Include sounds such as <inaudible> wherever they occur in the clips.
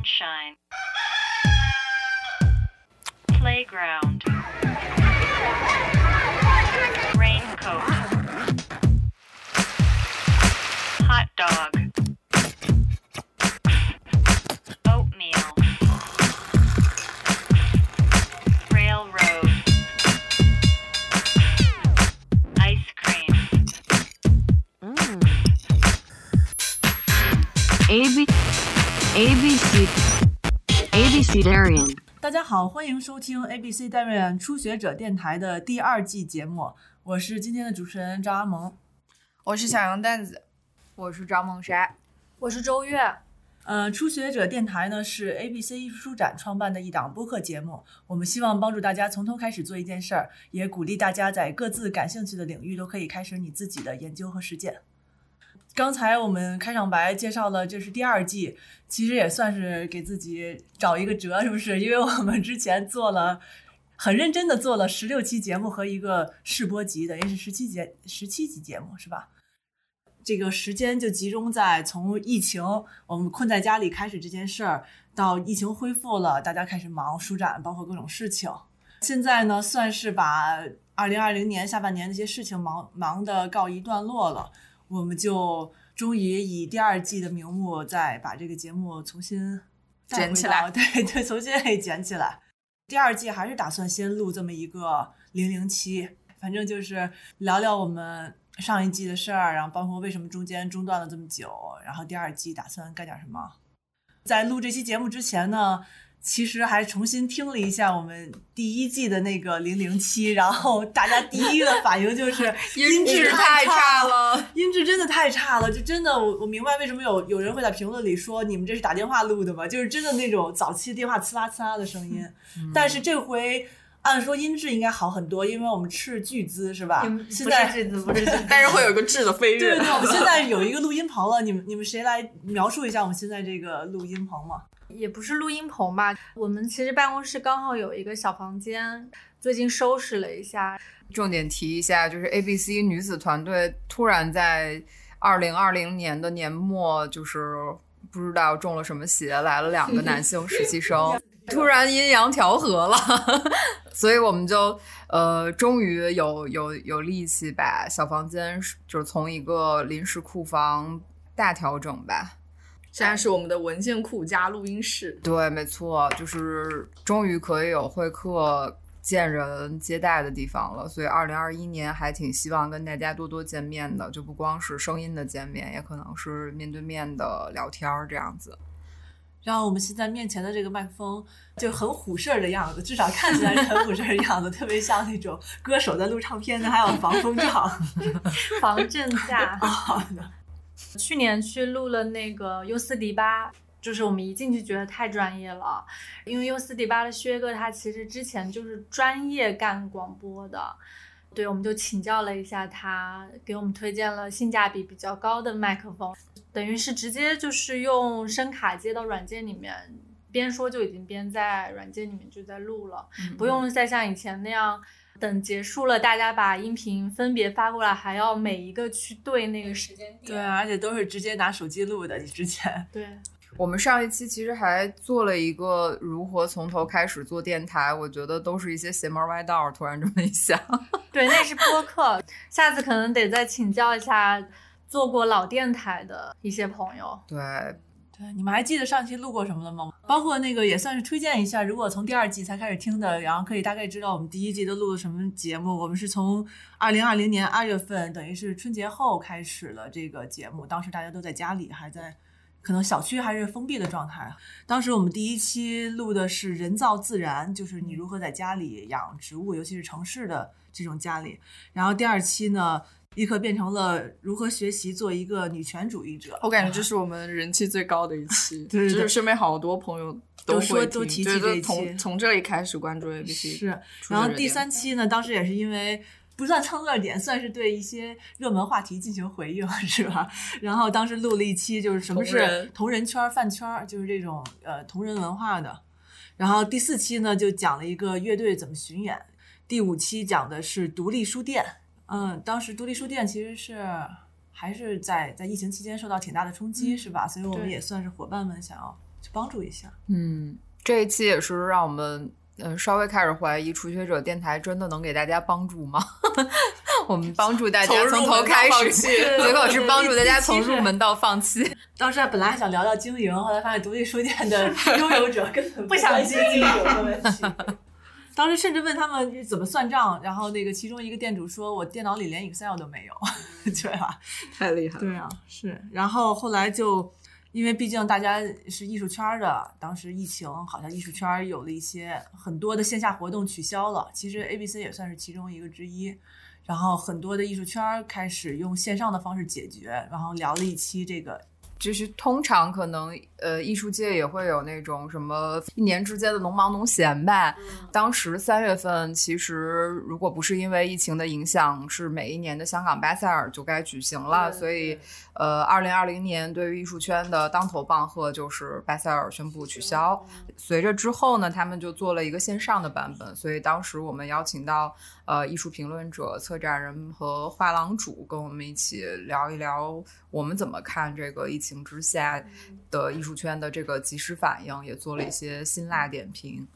sunshine, playground, raincoat, hot dog, oatmeal, railroad, ice cream. B 大家好，欢迎收听 ABC 代院初学者电台的第二季节目，我是今天的主持人张阿萌。我是小羊蛋子，我是张梦莎，我是周月。呃，初学者电台呢是 ABC 艺术书展创办的一档播客节目，我们希望帮助大家从头开始做一件事儿，也鼓励大家在各自感兴趣的领域都可以开始你自己的研究和实践。刚才我们开场白介绍了这是第二季，其实也算是给自己找一个辙，是不是？因为我们之前做了很认真的做了十六期节目和一个试播集，等于是十七节十七集节目，是吧？这个时间就集中在从疫情我们困在家里开始这件事儿，到疫情恢复了，大家开始忙书展，包括各种事情。现在呢，算是把二零二零年下半年那些事情忙忙的告一段落了。我们就终于以第二季的名目，再把这个节目重新捡起来，<laughs> 对对，重新给捡起来。第二季还是打算先录这么一个零零七，反正就是聊聊我们上一季的事儿，然后包括为什么中间中断了这么久，然后第二季打算干点什么。在录这期节目之前呢。其实还重新听了一下我们第一季的那个零零七，然后大家第一个反应就是 <laughs> 音质太差了，音质真的太差了，就真的我我明白为什么有有人会在评论里说你们这是打电话录的吗？就是真的那种早期电话呲啦呲啦的声音，但是这回按说音质应该好很多，因为我们斥巨资是吧？现在 <laughs> 不是巨资，不是巨资，但是会有一个质的飞跃。对对，我们 <laughs> 现在有一个录音棚了，你们你们谁来描述一下我们现在这个录音棚吗？也不是录音棚吧，我们其实办公室刚好有一个小房间，最近收拾了一下。重点提一下，就是 ABC 女子团队突然在二零二零年的年末，就是不知道中了什么邪，来了两个男性实习生，<laughs> 突然阴阳调和了，<laughs> 所以我们就呃，终于有有有力气把小房间就是从一个临时库房大调整吧。现在是我们的文件库加录音室。对，没错，就是终于可以有会客、见人、接待的地方了。所以，二零二一年还挺希望跟大家多多见面的，就不光是声音的见面，也可能是面对面的聊天儿这样子。然后我们现在面前的这个麦克风就很虎事儿的样子，至少看起来是很虎事儿的样子，特别像那种歌手在录唱片的，还有防风罩、<laughs> 防震架。<laughs> 好的。去年去录了那个优斯迪巴，就是我们一进去觉得太专业了，因为优斯迪巴的薛哥他其实之前就是专业干广播的，对，我们就请教了一下他，给我们推荐了性价比比较高的麦克风，等于是直接就是用声卡接到软件里面，边说就已经边在软件里面就在录了，不用再像以前那样。等结束了，大家把音频分别发过来，还要每一个去对那个时间点。对，而且都是直接拿手机录的。你之前对，我们上一期其实还做了一个如何从头开始做电台，我觉得都是一些邪门歪道。突然这么一想，<laughs> 对，那是播客，下次可能得再请教一下做过老电台的一些朋友。对。你们还记得上期录过什么了吗？包括那个也算是推荐一下，如果从第二季才开始听的，然后可以大概知道我们第一季都录了什么节目。我们是从二零二零年二月份，等于是春节后开始了这个节目，当时大家都在家里，还在可能小区还是封闭的状态。当时我们第一期录的是人造自然，就是你如何在家里养植物，尤其是城市的这种家里。然后第二期呢？立刻变成了如何学习做一个女权主义者。我感觉这是我们人气最高的一期，<laughs> 对就是身边好多朋友都会都提起这一期，从从这里开始关注 ABC。是，然后第三期呢，当时也是因为不算蹭热点，算是对一些热门话题进行回应，是吧？然后当时录了一期，就是什么是同人圈、饭圈，就是这种呃同人文化的。然后第四期呢，就讲了一个乐队怎么巡演。第五期讲的是独立书店。嗯，当时独立书店其实是还是在在疫情期间受到挺大的冲击，是吧？所以我们也算是伙伴们想要去帮助一下。嗯，这一期也是让我们嗯、呃稍微开始怀疑初学者电台真的能给大家帮助吗？<laughs> 我们帮助大家从头开始，放弃结果是帮助大家从入门到放弃。当时本来还想聊聊经营，后来发现独立书店的 <laughs> 拥有者根本不想经营经营的问题。当时甚至问他们怎么算账，然后那个其中一个店主说：“我电脑里连 Excel 都没有。”对吧？太厉害了。对啊，是。然后后来就，因为毕竟大家是艺术圈儿的，当时疫情好像艺术圈儿有了一些很多的线下活动取消了，其实 ABC 也算是其中一个之一。然后很多的艺术圈儿开始用线上的方式解决，然后聊了一期这个就是通常可能呃，艺术界也会有那种什么一年之间的农忙农闲吧。当时三月份，其实如果不是因为疫情的影响，是每一年的香港巴塞尔就该举行了。所以，呃，二零二零年对于艺术圈的当头棒喝就是巴塞尔宣布取消。随着之后呢，他们就做了一个线上的版本。所以当时我们邀请到呃艺术评论者、策展人和画廊主跟我们一起聊一聊我们怎么看这个疫情之下的艺术圈的这个及时反应，也做了一些辛辣点评。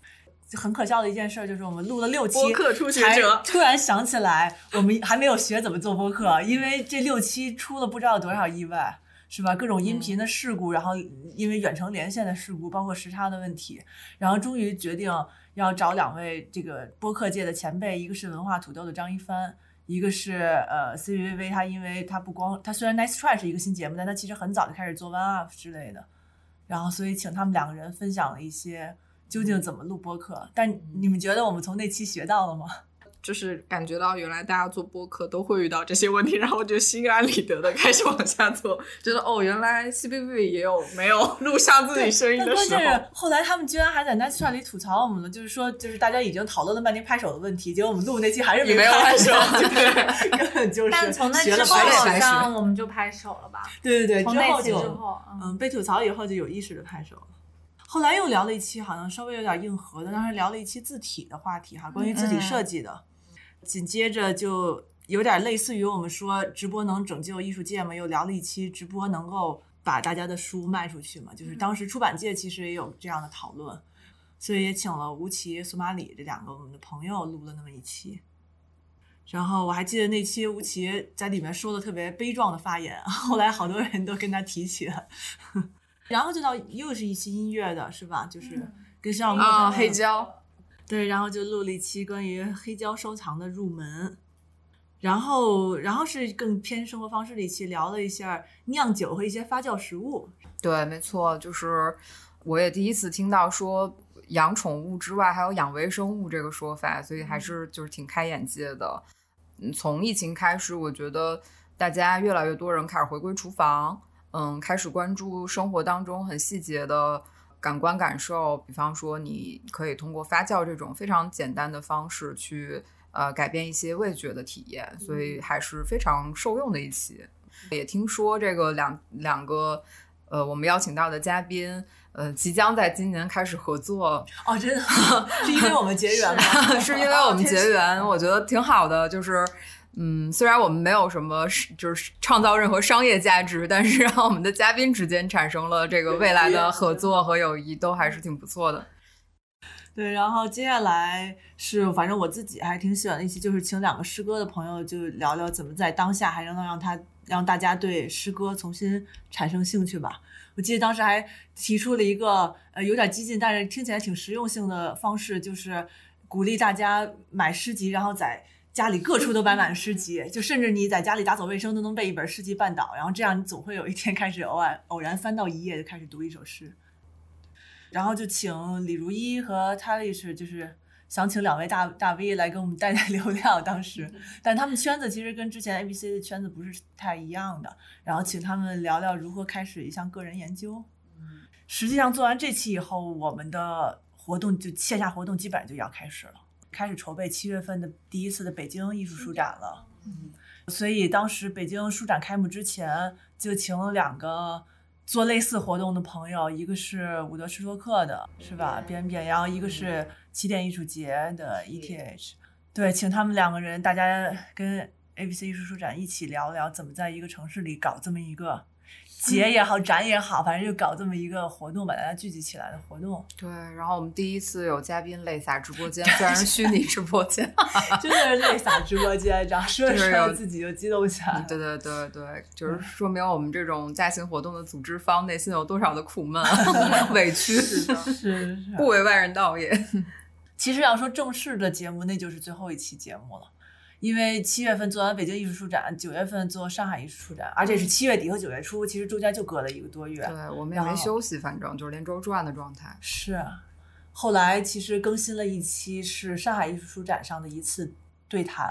很可笑的一件事，就是我们录了六期播客初学才者突然想起来我们还没有学怎么做播客，因为这六期出了不知道多少意外，是吧？各种音频的事故，然后因为远程连线的事故，包括时差的问题，然后终于决定要找两位这个播客界的前辈，一个是文化土豆的张一帆。一个是呃 C V V，他因为他不光他虽然 Nice Try 是一个新节目，但他其实很早就开始做 One Up 之类的，然后所以请他们两个人分享了一些究竟怎么录播客。但你们觉得我们从那期学到了吗？就是感觉到原来大家做播客都会遇到这些问题，然后我就心安理得的开始往下做，觉得哦，原来 C B B 也有没有录下自己声音但的时关键是，后来他们居然还在 Nice Try 里吐槽我们了，就是说就是大家已经讨论了半天拍手的问题，结果我们录那期还是也没有拍拍手对，<laughs> 根本就是但从那之后好像我们就拍手了吧？对对对，从那期之后就之后，嗯，嗯，被吐槽以后就有意识的拍手了。后来又聊了一期，好像稍微有点硬核的，当时聊了一期字体的话题哈，关于字体设计的。紧接着就有点类似于我们说直播能拯救艺术界嘛，又聊了一期直播能够把大家的书卖出去嘛，就是当时出版界其实也有这样的讨论，所以也请了吴奇、索马里这两个我们的朋友录了那么一期。然后我还记得那期吴奇在里面说的特别悲壮的发言，<laughs> 后来好多人都跟他提起了。<laughs> 然后就到又是一期音乐的，是吧？就是跟上啊，黑胶，对，然后就录了一期关于黑胶收藏的入门，然后然后是更偏生活方式的一期，聊了一下酿酒和一些发酵食物。对，没错，就是我也第一次听到说养宠物之外还有养微生物这个说法，所以还是就是挺开眼界的。嗯，从疫情开始，我觉得大家越来越多人开始回归厨房，嗯，开始关注生活当中很细节的感官感受，比方说你可以通过发酵这种非常简单的方式去呃改变一些味觉的体验，所以还是非常受用的一期。也听说这个两两个呃我们邀请到的嘉宾。呃，即将在今年开始合作，哦，真的是因为我们结缘吗？<laughs> 是因为我们结缘，我觉得挺好的。就是，嗯，虽然我们没有什么就是创造任何商业价值，但是让我们的嘉宾之间产生了这个未来的合作和友谊，都还是挺不错的。对，然后接下来是，反正我自己还挺喜欢的一期，就是请两个诗歌的朋友，就聊聊怎么在当下还能让他让大家对诗歌重新产生兴趣吧。我记得当时还提出了一个呃有点激进，但是听起来挺实用性的方式，就是鼓励大家买诗集，然后在家里各处都摆满诗集，就甚至你在家里打扫卫生都能被一本诗集绊倒，然后这样你总会有一天开始偶尔偶然翻到一页就开始读一首诗。然后就请李如一和 Talish 就是想请两位大大 V 来给我们带带流量，当时，但他们圈子其实跟之前 ABC 的圈子不是太一样的，然后请他们聊聊如何开始一项个人研究。实际上做完这期以后，我们的活动就线下活动基本上就要开始了，开始筹备七月份的第一次的北京艺术书展了。嗯，所以当时北京书展开幕之前，就请了两个。做类似活动的朋友，一个是伍德施托克的，是吧？边边，然后一个是起点艺术节的 ETH，对，请他们两个人，大家跟 ABC 艺术书展一起聊聊，怎么在一个城市里搞这么一个节也好，展也好，反正就搞这么一个活动，把大家聚集起来的活动，对，然后我们第一次有嘉宾泪洒直播间，虽然是虚拟直播间，<laughs> 真的是泪洒直播间，然后 <laughs> 说着说着自己就激动起来了。对对对对，就是说明我们这种大型活动的组织方内心有多少的苦闷、<laughs> 委屈，是是，不为外人道也。其实要说正式的节目，那就是最后一期节目了。因为七月份做完北京艺术书展，九月份做上海艺术书展，而且是七月底和九月初，其实中间就隔了一个多月。对我们也没休息，反正就是连轴转的状态。是，后来其实更新了一期是上海艺术书展上的一次对谈。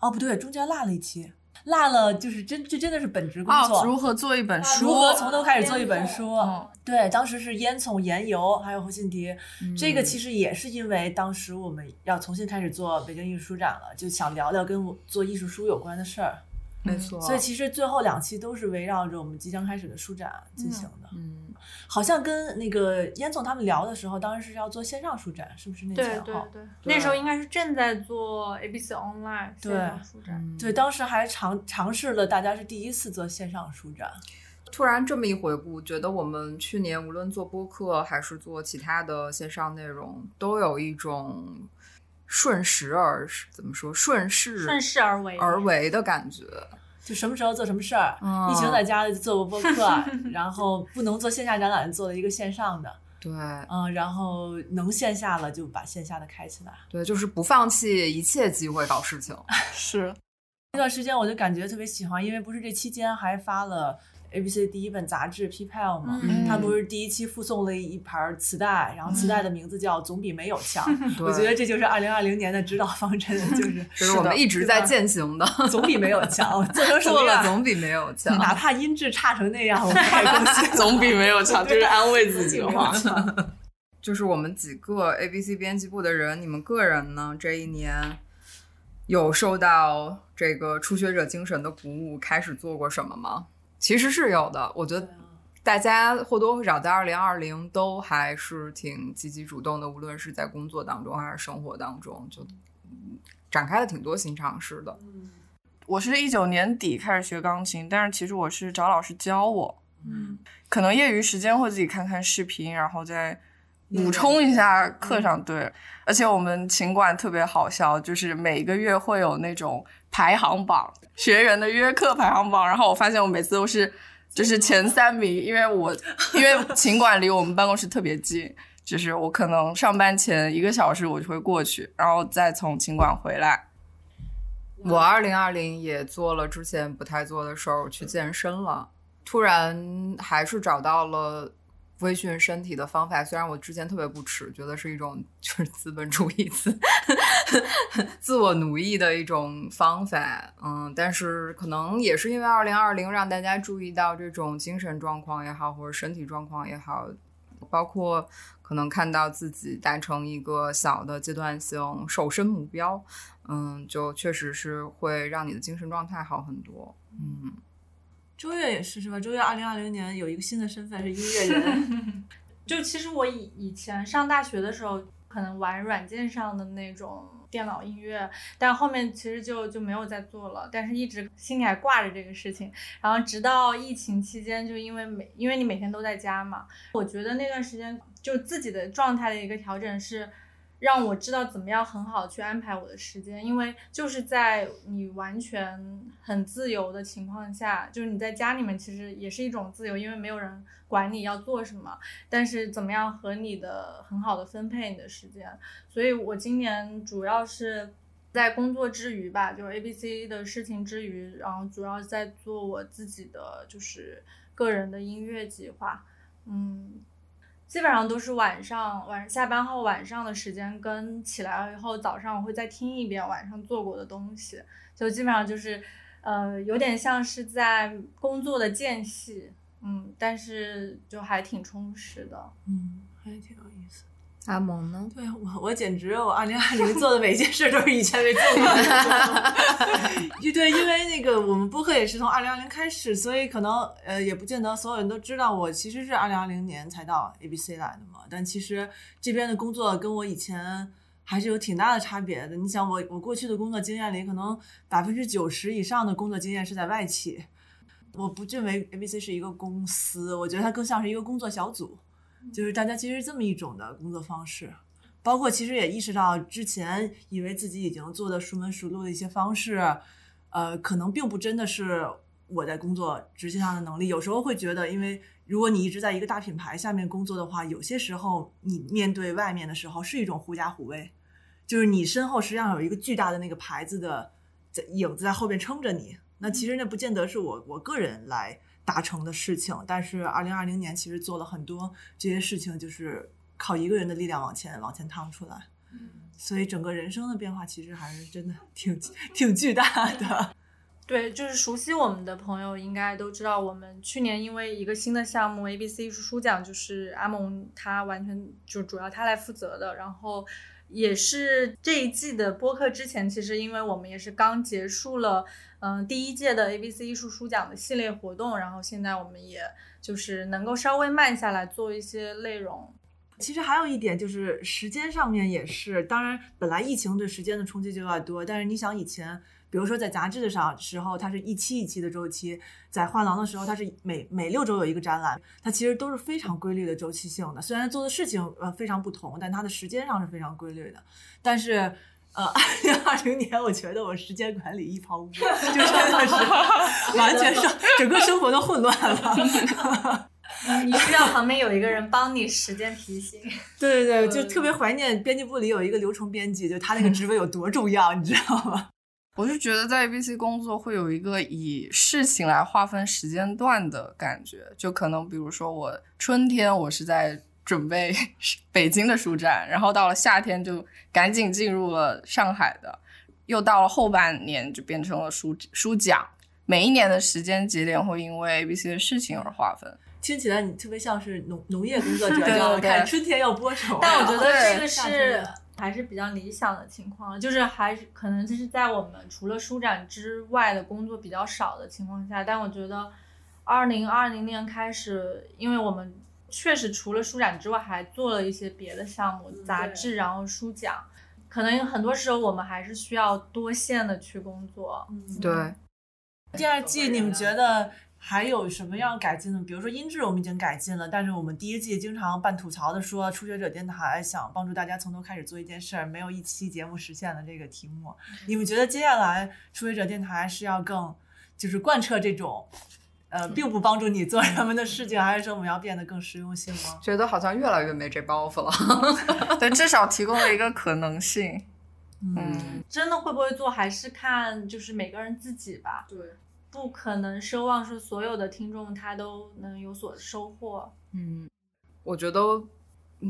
哦，不对，中间落了一期，落了就是真这真的是本职工作。哦，如何做一本书？如何从头开始做一本书？嗯对，当时是烟囱、盐油，还有侯信迪。这个嗯其实也是因为当时我们要重新开始做北京艺术书展了，就想聊聊跟我做艺术书有关的事儿。没错，所以其实最后两期都是围绕着我们即将开始的书展进行的。嗯，好像跟那个烟囱他们聊的时候，当时是要做线上书展，是不是那前后？对对，那时候应该是正在做 ABC Online 对线上书展。嗯对，当时还尝尝试了，大家是第一次做线上书展。突然这么一回顾，觉得我们去年无论做播客还是做其他的线上内容，都有一种顺时而怎么说顺势顺势而为，而为的感觉。就什么时候做什么事儿，嗯疫情在家就做过播客，<laughs> 然后不能做线下展览，做了一个线上的，对嗯，然后能线下了就把线下的开起来。对，就是不放弃一切机会搞事情。<laughs> 是那段时间我就感觉特别喜欢，因为不是这期间还发了 ABC 第一本杂志《P-Pal》嘛，嗯。他不是第一期附送了一盘磁带，然后磁带的名字叫《总比没有强》，<laughs> 我觉得这就是二零二零年的指导方针，<laughs> 就是就是我们一直在践行的，总比没有强，<laughs> 做成什做了么样，总比没有强。哪怕音质差成那样，我们也高兴。总比没有强，就是安慰自己的话。就是我们几个 ABC 编辑部的人，你们个人呢这一年有受到这个初学者精神的鼓舞，开始做过什么吗？其实是有的，我觉得大家或多或少在二零二零都还是挺积极主动的，无论是在工作当中还是生活当中，就嗯展开了挺多新尝试的。我是一九年底开始学钢琴，但是其实我是找老师教我，嗯，可能业余时间会自己看看视频，然后再补充一下课上。对，而且我们琴馆特别好笑，就是每个月会有那种排行榜，学员的约课排行榜。然后我发现我每次都是就是前三名，因为我 <laughs> 因为琴馆离我们办公室特别近。就是我可能上班前一个小时我就会过去，然后再从琴馆回来。我二零二零也做了之前不太做的事儿，我去健身了。突然还是找到了微训身体的方法，虽然我之前特别不耻，觉得是一种就是 <laughs> 资本主义自 <laughs> 自我奴役的一种方法，嗯，但是可能也是因为二零二零让大家注意到这种精神状况也好，或者身体状况也好，包括可能看到自己达成一个小的阶段性瘦身目标，嗯，就确实是会让你的精神状态好很多。嗯，周月也是是吧？周月二零二零年有一个新的身份是音乐人，<laughs> 就其实我以以前上大学的时候，可能玩软件上的那种电脑音乐，但后面其实就就没有再做了，但是一直心里还挂着这个事情。然后直到疫情期间，就因为每因为你每天都在家嘛，我觉得那段时间就自己的状态的一个调整是。让我知道怎么样很好去安排我的时间，因为就是在你完全很自由的情况下，就是你在家里面其实也是一种自由，因为没有人管你要做什么。但是怎么样和你的很好的分配你的时间，所以我今年主要是在工作之余吧，就是 A B C 的事情之余，然后主要在做我自己的就是个人的音乐计划，嗯。基本上都是晚上晚上下班后晚上的时间，跟起来了以后早上我会再听一遍晚上做过的东西，就基本上就是，呃，有点像是在工作的间隙，嗯，但是就还挺充实的。嗯，还挺有意思。阿蒙呢？对我，我简直我二零二零 <laughs> 做的每一件事都是以前没做过的。<laughs> 对，因为那个我们播客也是从二零二零开始，所以可能呃也不见得所有人都知道我其实是二零二零年才到 ABC 来的嘛。但其实这边的工作跟我以前还是有挺大的差别的。你想我我过去的工作经验里，可能百分之九十以上的工作经验是在外企。我不认为 ABC 是一个公司，我觉得它更像是一个工作小组，就是大家其实这么一种的工作方式。包括其实也意识到之前以为自己已经做的熟门熟路的一些方式，呃，可能并不真的是我在工作执行上的能力。有时候会觉得，因为如果你一直在一个大品牌下面工作的话，有些时候你面对外面的时候是一种狐假虎威，就是你身后实际上有一个巨大的那个牌子的在影子在后边撑着你。那其实那不见得是我我个人来达成的事情，但是二零二零年其实做了很多这些事情，就是靠一个人的力量往前往前趟出来。所以整个人生的变化其实还是真的 <laughs> 挺挺巨大的。<laughs> 对，就是熟悉我们的朋友应该都知道，我们去年因为一个新的项目 ABC 艺术书奖，就是阿蒙他完全就主要他来负责的，然后也是这一季的播客之前，其实因为我们也是刚结束了，嗯、第一届的 ABC 艺术书奖的系列活动，然后现在我们也就是能够稍微慢下来做一些内容，其实还有一点就是时间上面也是，当然本来疫情对时间的冲击就有点多，但是你想以前，比如说在杂志的上时候，它是一期一期的周期；在画廊的时候，它是每每六周有一个展览，它其实都是非常规律的周期性的。虽然做的事情呃非常不同，但它的时间上是非常规律的。但是呃，二零二零年，我觉得我时间管理一抛污，<laughs> 就真的是完全是整个生活都混乱了。<laughs> 你需要旁边有一个人帮你时间提醒。对对对，就特别怀念编辑部里有一个流程编辑，就他那个职位有多重要，你知道吗？<laughs> 我是觉得在 ABC 工作会有一个以事情来划分时间段的感觉，就可能比如说我春天我是在准备 <laughs> 北京的书展，然后到了夏天就赶紧进入了上海的，又到了后半年就变成了书书奖。每一年的时间节点会因为 ABC 的事情而划分。听起来你特别像是农农业工作者，<laughs> 对？对对看春天要播种，<laughs> 但我觉得这个是还是比较理想的情况，就是还是可能就是在我们除了书展之外的工作比较少的情况下，但我觉得二零二零年开始，因为我们确实除了书展之外，还做了一些别的项目，杂志，然后书奖，可能很多时候我们还是需要多线的去工作。对，第二季你们觉得还有什么要改进的？比如说音质我们已经改进了，但是我们第一季经常半吐槽的说，初学者电台想帮助大家从头开始做一件事儿，没有一期节目实现了这个题目。你们觉得接下来初学者电台是要更就是贯彻这种？呃，并不帮助你做什么的事情，还是说我们要变得更实用性吗？觉得好像越来越没这包袱了。<laughs> 但，至少提供了一个可能性。嗯，真的会不会做，还是看就是每个人自己吧。对，不可能奢望说所有的听众他都能有所收获。嗯，我觉得，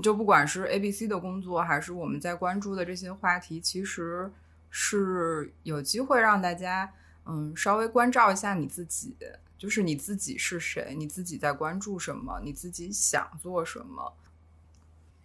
就不管是 A、B、C 的工作，还是我们在关注的这些话题，其实是有机会让大家，嗯，稍微关照一下你自己，就是你自己是谁，你自己在关注什么，你自己想做什么。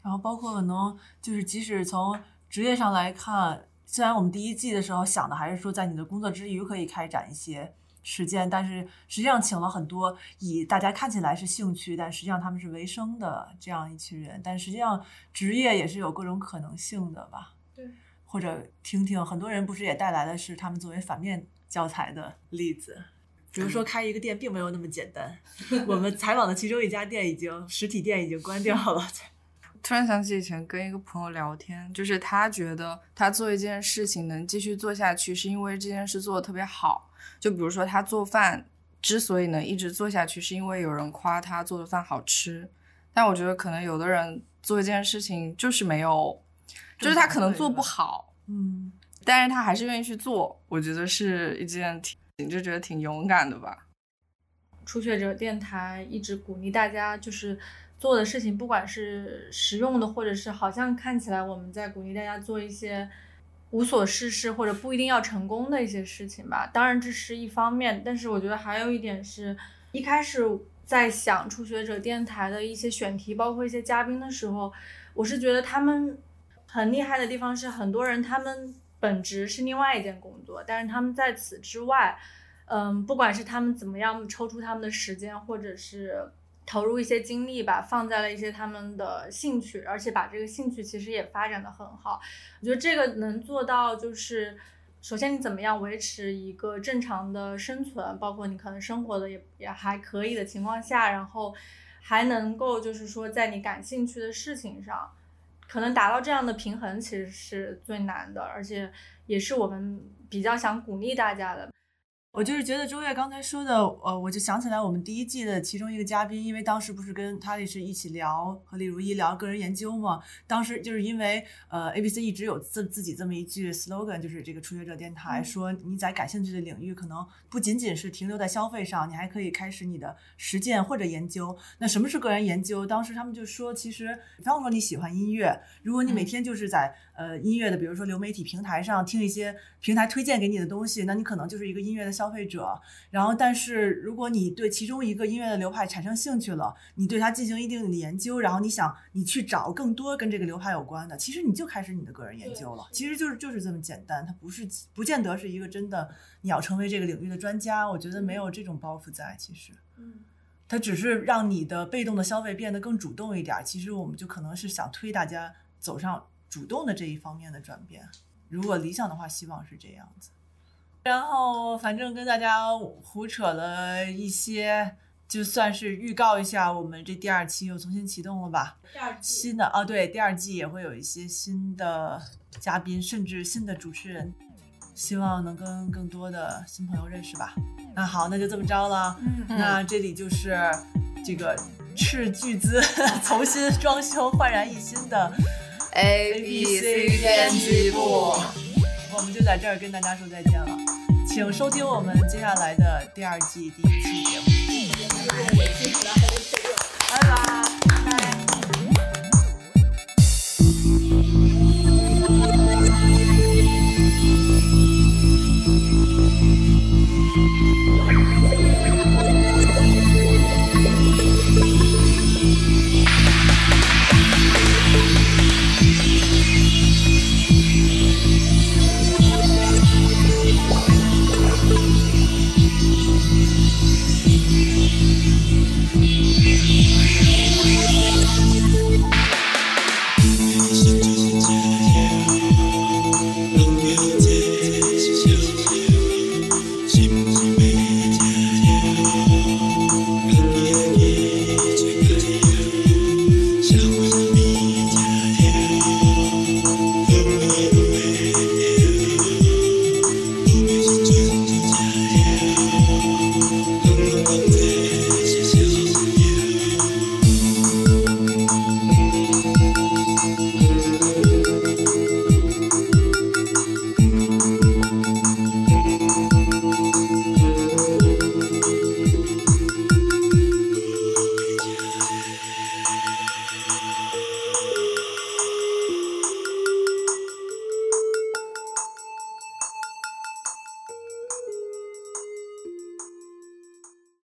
然后包括可能就是即使从职业上来看，虽然我们第一季的时候想的还是说在你的工作之余可以开展一些实践，但是实际上请了很多以大家看起来是兴趣，但实际上他们是为生的这样一群人，但实际上职业也是有各种可能性的吧。对，或者听听很多人不是也带来的是他们作为反面教材的例子。比如说开一个店并没有那么简单，<laughs> 我们采访的其中一家店已经实体店已经关掉了。<laughs> 突然想起以前跟一个朋友聊天，就是他觉得他做一件事情能继续做下去，是因为这件事做的特别好。就比如说他做饭之所以能一直做下去，是因为有人夸他做的饭好吃。但我觉得可能有的人做一件事情就是没有，就是他可能做不好，嗯。但是他还是愿意去做，我觉得是一件挺你就觉得挺勇敢的吧。初学者电台一直鼓励大家，就是做的事情，不管是实用的，或者是好像看起来我们在鼓励大家做一些无所事事或者不一定要成功的一些事情吧。当然这是一方面，但是我觉得还有一点是，一开始在想初学者电台的一些选题，包括一些嘉宾的时候，我是觉得他们很厉害的地方是，很多人他们本职是另外一件工作，但是他们在此之外。嗯，不管是他们怎么样抽出他们的时间，或者是投入一些精力吧，放在了一些他们的兴趣，而且把这个兴趣其实也发展的很好。我觉得这个能做到，就是首先你怎么样维持一个正常的生存，包括你可能生活的也也还可以的情况下，然后还能够就是说在你感兴趣的事情上，可能达到这样的平衡，其实是最难的，而且也是我们比较想鼓励大家的。我就是觉得周越刚才说的，呃，我就想起来我们第一季的其中一个嘉宾，因为当时不是跟他也是一起聊和李如一聊个人研究嘛，当时就是因为呃，ABC 一直有自自己这么一句 slogan，就是这个初学者电台，说你在感兴趣的领域，可能不仅仅是停留在消费上，你还可以开始你的实践或者研究。那什么是个人研究？当时他们就说，其实比方说你喜欢音乐，如果你每天就是在呃音乐的，比如说流媒体平台上听一些平台推荐给你的东西，那你可能就是一个音乐的消费者。然后，但是如果你对其中一个音乐的流派产生兴趣了，你对它进行一定的研究，然后你想你去找更多跟这个流派有关的，其实你就开始你的个人研究了。其实就是就是这么简单，它不是不见得是一个真的你要成为这个领域的专家。我觉得没有这种包袱在，其实，嗯，它只是让你的被动的消费变得更主动一点。其实我们就可能是想推大家走上主动的这一方面的转变。如果理想的话，希望是这样子。然后反正跟大家胡扯了一些，就算是预告一下，我们这第二期又重新启动了吧？第二新的啊，对，第二季也会有一些新的嘉宾，甚至新的主持人，希望能跟更多的新朋友认识吧。那好，那就这么着了。嗯那这里就是这个斥巨资 <laughs> 重新装修、焕然一新的 A B C 编辑部。我们就在这儿跟大家说再见了，请收听我们接下来的第二季第一期节目。